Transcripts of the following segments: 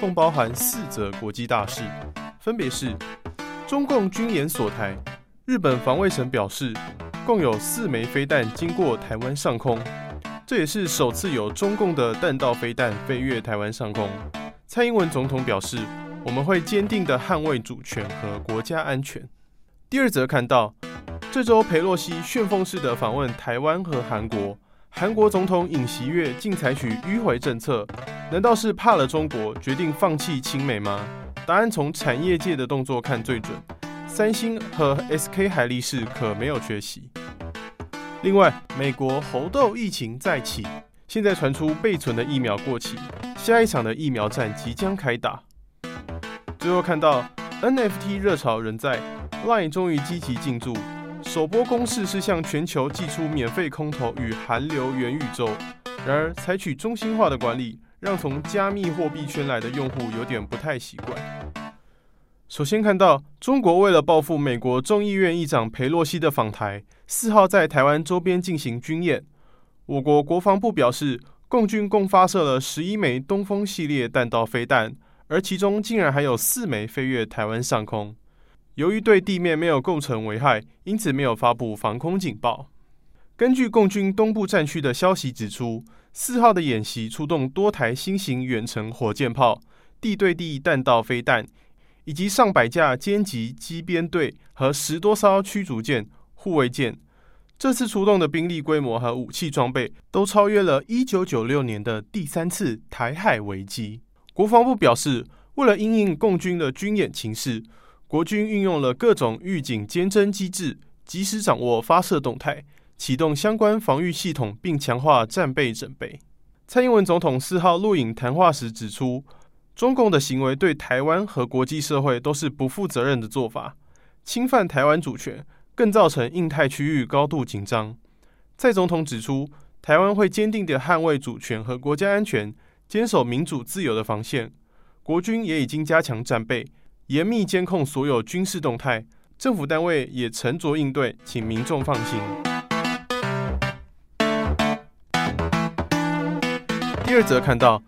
共包含四则国际大事，分别是：中共军演锁台，日本防卫省表示，共有四枚飞弹经过台湾上空，这也是首次有中共的弹道飞弹飞越台湾上空。蔡英文总统表示，我们会坚定地捍卫主权和国家安全。第二则看到，这周裴洛西旋风式的访问台湾和韩国。韩国总统尹锡悦竟采取迂回政策，难道是怕了中国，决定放弃亲美吗？答案从产业界的动作看最准，三星和 SK 海力士可没有缺席。另外，美国猴痘疫情再起，现在传出备存的疫苗过期，下一场的疫苗战即将开打。最后看到 NFT 热潮仍在，LINE 终于积极进驻。首波攻势是向全球寄出免费空投与韩流元宇宙，然而采取中心化的管理，让从加密货币圈来的用户有点不太习惯。首先看到中国为了报复美国众议院议长佩洛西的访台，四号在台湾周边进行军演。我国国防部表示，共军共发射了十一枚东风系列弹道飞弹，而其中竟然还有四枚飞越台湾上空。由于对地面没有构成危害，因此没有发布防空警报。根据共军东部战区的消息指出，四号的演习出动多台新型远程火箭炮、地对地弹道飞弹，以及上百架歼击机编队和十多艘驱逐舰、护卫舰。这次出动的兵力规模和武器装备都超越了一九九六年的第三次台海危机。国防部表示，为了应应共军的军演情势。国军运用了各种预警监侦机制，及时掌握发射动态，启动相关防御系统，并强化战备准备。蔡英文总统四号录影谈话时指出，中共的行为对台湾和国际社会都是不负责任的做法，侵犯台湾主权，更造成印太区域高度紧张。蔡总统指出，台湾会坚定地捍卫主权和国家安全，坚守民主自由的防线。国军也已经加强战备。严密监控所有军事动态，政府单位也沉着应对，请民众放心。第二则看到，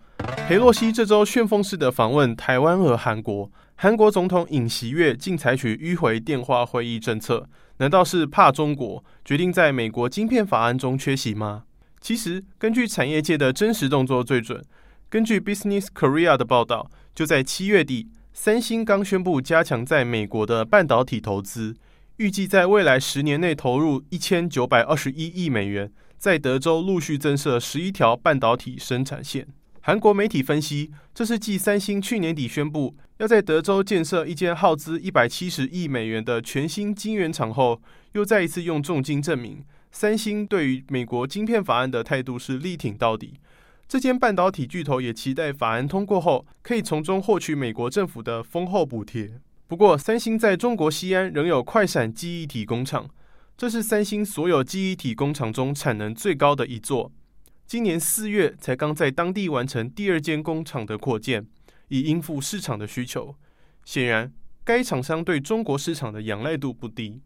裴洛西这周旋风式的访问台湾和韩国，韩国总统尹锡悦竟采取迂回电话会议政策，难道是怕中国，决定在美国晶片法案中缺席吗？其实，根据产业界的真实动作最准，根据 Business Korea 的报道，就在七月底。三星刚宣布加强在美国的半导体投资，预计在未来十年内投入一千九百二十一亿美元，在德州陆续增设十一条半导体生产线。韩国媒体分析，这是继三星去年底宣布要在德州建设一间耗资一百七十亿美元的全新晶圆厂后，又再一次用重金证明三星对于美国晶片法案的态度是力挺到底。这间半导体巨头也期待法案通过后，可以从中获取美国政府的丰厚补贴。不过，三星在中国西安仍有快闪记忆体工厂，这是三星所有记忆体工厂中产能最高的一座。今年四月才刚在当地完成第二间工厂的扩建，以应付市场的需求。显然，该厂商对中国市场的仰赖度不低。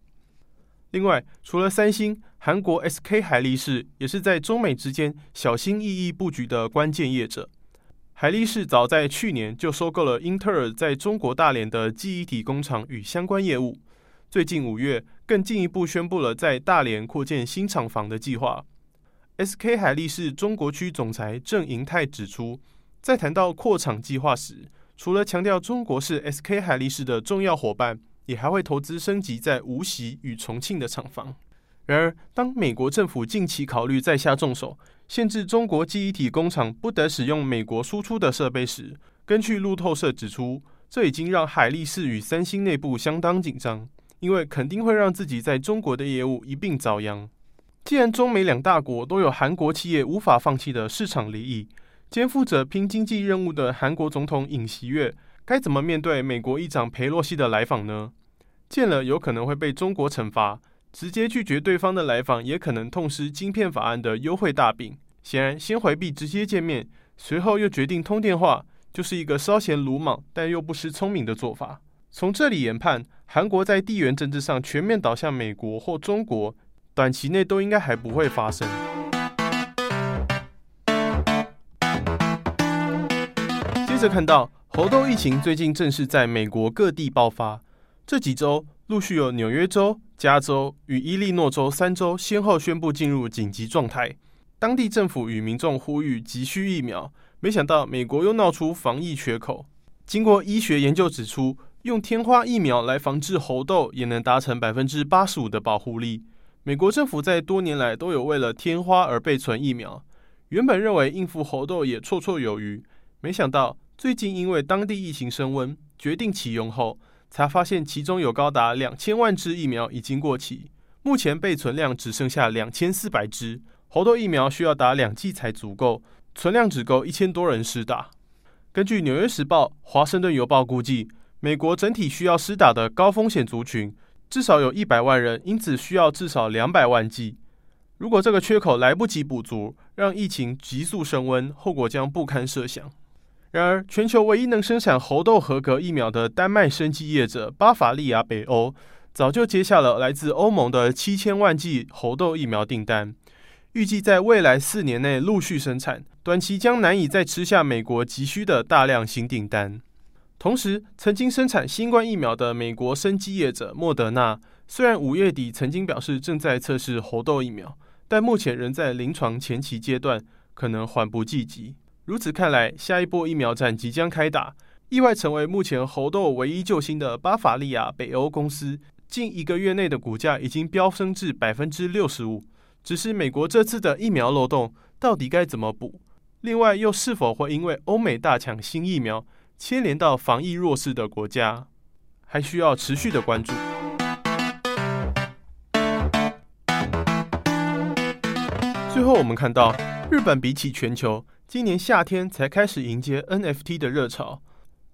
另外，除了三星，韩国 SK 海力士也是在中美之间小心翼翼布局的关键业者。海力士早在去年就收购了英特尔在中国大连的记忆体工厂与相关业务，最近五月更进一步宣布了在大连扩建新厂房的计划。SK 海力士中国区总裁郑银泰指出，在谈到扩厂计划时，除了强调中国是 SK 海力士的重要伙伴。也还会投资升级在无锡与重庆的厂房。然而，当美国政府近期考虑再下重手，限制中国记忆体工厂不得使用美国输出的设备时，根据路透社指出，这已经让海力士与三星内部相当紧张，因为肯定会让自己在中国的业务一并遭殃。既然中美两大国都有韩国企业无法放弃的市场利益，肩负着拼经济任务的韩国总统尹锡悦。该怎么面对美国议长裴洛西的来访呢？见了有可能会被中国惩罚，直接拒绝对方的来访也可能痛失晶片法案的优惠大饼。显然，先回避直接见面，随后又决定通电话，就是一个稍显鲁莽但又不失聪明的做法。从这里研判，韩国在地缘政治上全面倒向美国或中国，短期内都应该还不会发生。着看到猴痘疫情最近正式在美国各地爆发。这几周陆续有纽约州、加州与伊利诺州三州先后宣布进入紧急状态，当地政府与民众呼吁急需疫苗。没想到美国又闹出防疫缺口。经过医学研究指出，用天花疫苗来防治猴痘也能达成百分之八十五的保护力。美国政府在多年来都有为了天花而备存疫苗，原本认为应付猴痘也绰绰有余，没想到最近因为当地疫情升温，决定启用后。才发现其中有高达两千万支疫苗已经过期，目前备存量只剩下两千四百支。猴痘疫苗需要打两剂才足够，存量只够一千多人施打。根据《纽约时报》、《华盛顿邮报》估计，美国整体需要施打的高风险族群至少有一百万人，因此需要至少两百万剂。如果这个缺口来不及补足，让疫情急速升温，后果将不堪设想。然而，全球唯一能生产猴痘合格疫苗的丹麦生技业者巴伐利亚北欧，早就接下了来自欧盟的七千万剂猴痘疫苗订单，预计在未来四年内陆续生产，短期将难以再吃下美国急需的大量新订单。同时，曾经生产新冠疫苗的美国生技业者莫德纳，虽然五月底曾经表示正在测试猴痘疫苗，但目前仍在临床前期阶段，可能缓不济急。如此看来，下一波疫苗战即将开打，意外成为目前猴痘唯一救星的巴伐利亚北欧公司，近一个月内的股价已经飙升至百分之六十五。只是美国这次的疫苗漏洞到底该怎么补？另外，又是否会因为欧美大抢新疫苗，牵连到防疫弱势的国家，还需要持续的关注。最后，我们看到日本比起全球。今年夏天才开始迎接 NFT 的热潮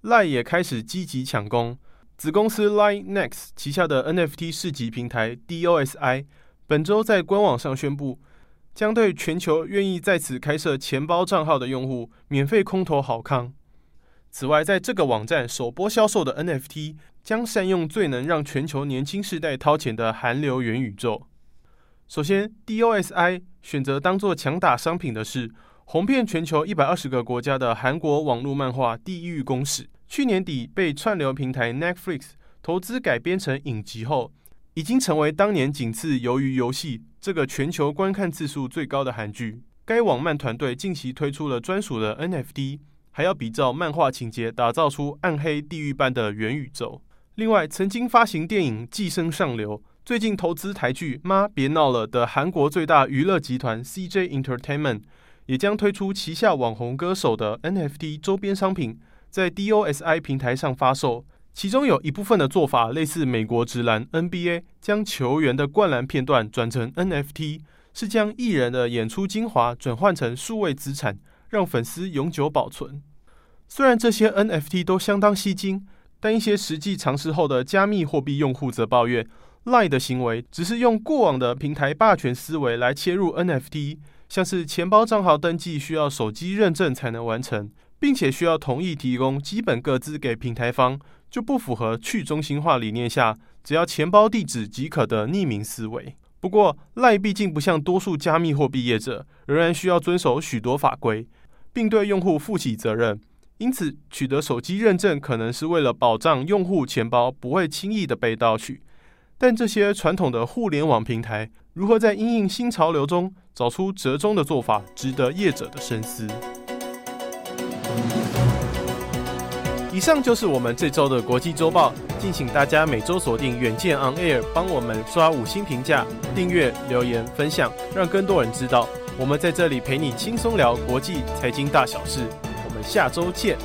，LINE 也开始积极抢攻。子公司 LINE NEXT 旗下的 NFT 市集平台 DOSI 本周在官网上宣布，将对全球愿意在此开设钱包账号的用户免费空投好康。此外，在这个网站首波销售的 NFT 将善用最能让全球年轻世代掏钱的韩流元宇宙。首先，DOSI 选择当做强打商品的是。红遍全球一百二十个国家的韩国网络漫画《地狱公使》，去年底被串流平台 Netflix 投资改编成影集后，已经成为当年仅次《鱿鱼游戏》这个全球观看次数最高的韩剧。该网漫团队近期推出了专属的 NFT，还要比照漫画情节打造出暗黑地狱般的元宇宙。另外，曾经发行电影《寄生上流》，最近投资台剧《妈别闹了》的韩国最大娱乐集团 CJ Entertainment。也将推出旗下网红歌手的 NFT 周边商品，在 DOSI 平台上发售。其中有一部分的做法类似美国直男 NBA 将球员的灌篮片段转成 NFT，是将艺人的演出精华转换成数位资产，让粉丝永久保存。虽然这些 NFT 都相当吸睛，但一些实际尝试后的加密货币用户则抱怨，Lie 的行为只是用过往的平台霸权思维来切入 NFT。像是钱包账号登记需要手机认证才能完成，并且需要同意提供基本个资给平台方，就不符合去中心化理念下只要钱包地址即可的匿名思维。不过，LINE 毕竟不像多数加密货币业者，仍然需要遵守许多法规，并对用户负起责任。因此，取得手机认证可能是为了保障用户钱包不会轻易的被盗取。但这些传统的互联网平台如何在应应新潮流中找出折中的做法，值得业者的深思。以上就是我们这周的国际周报，敬请大家每周锁定远见 On Air，帮我们刷五星评价、订阅、留言、分享，让更多人知道我们在这里陪你轻松聊国际财经大小事。我们下周见。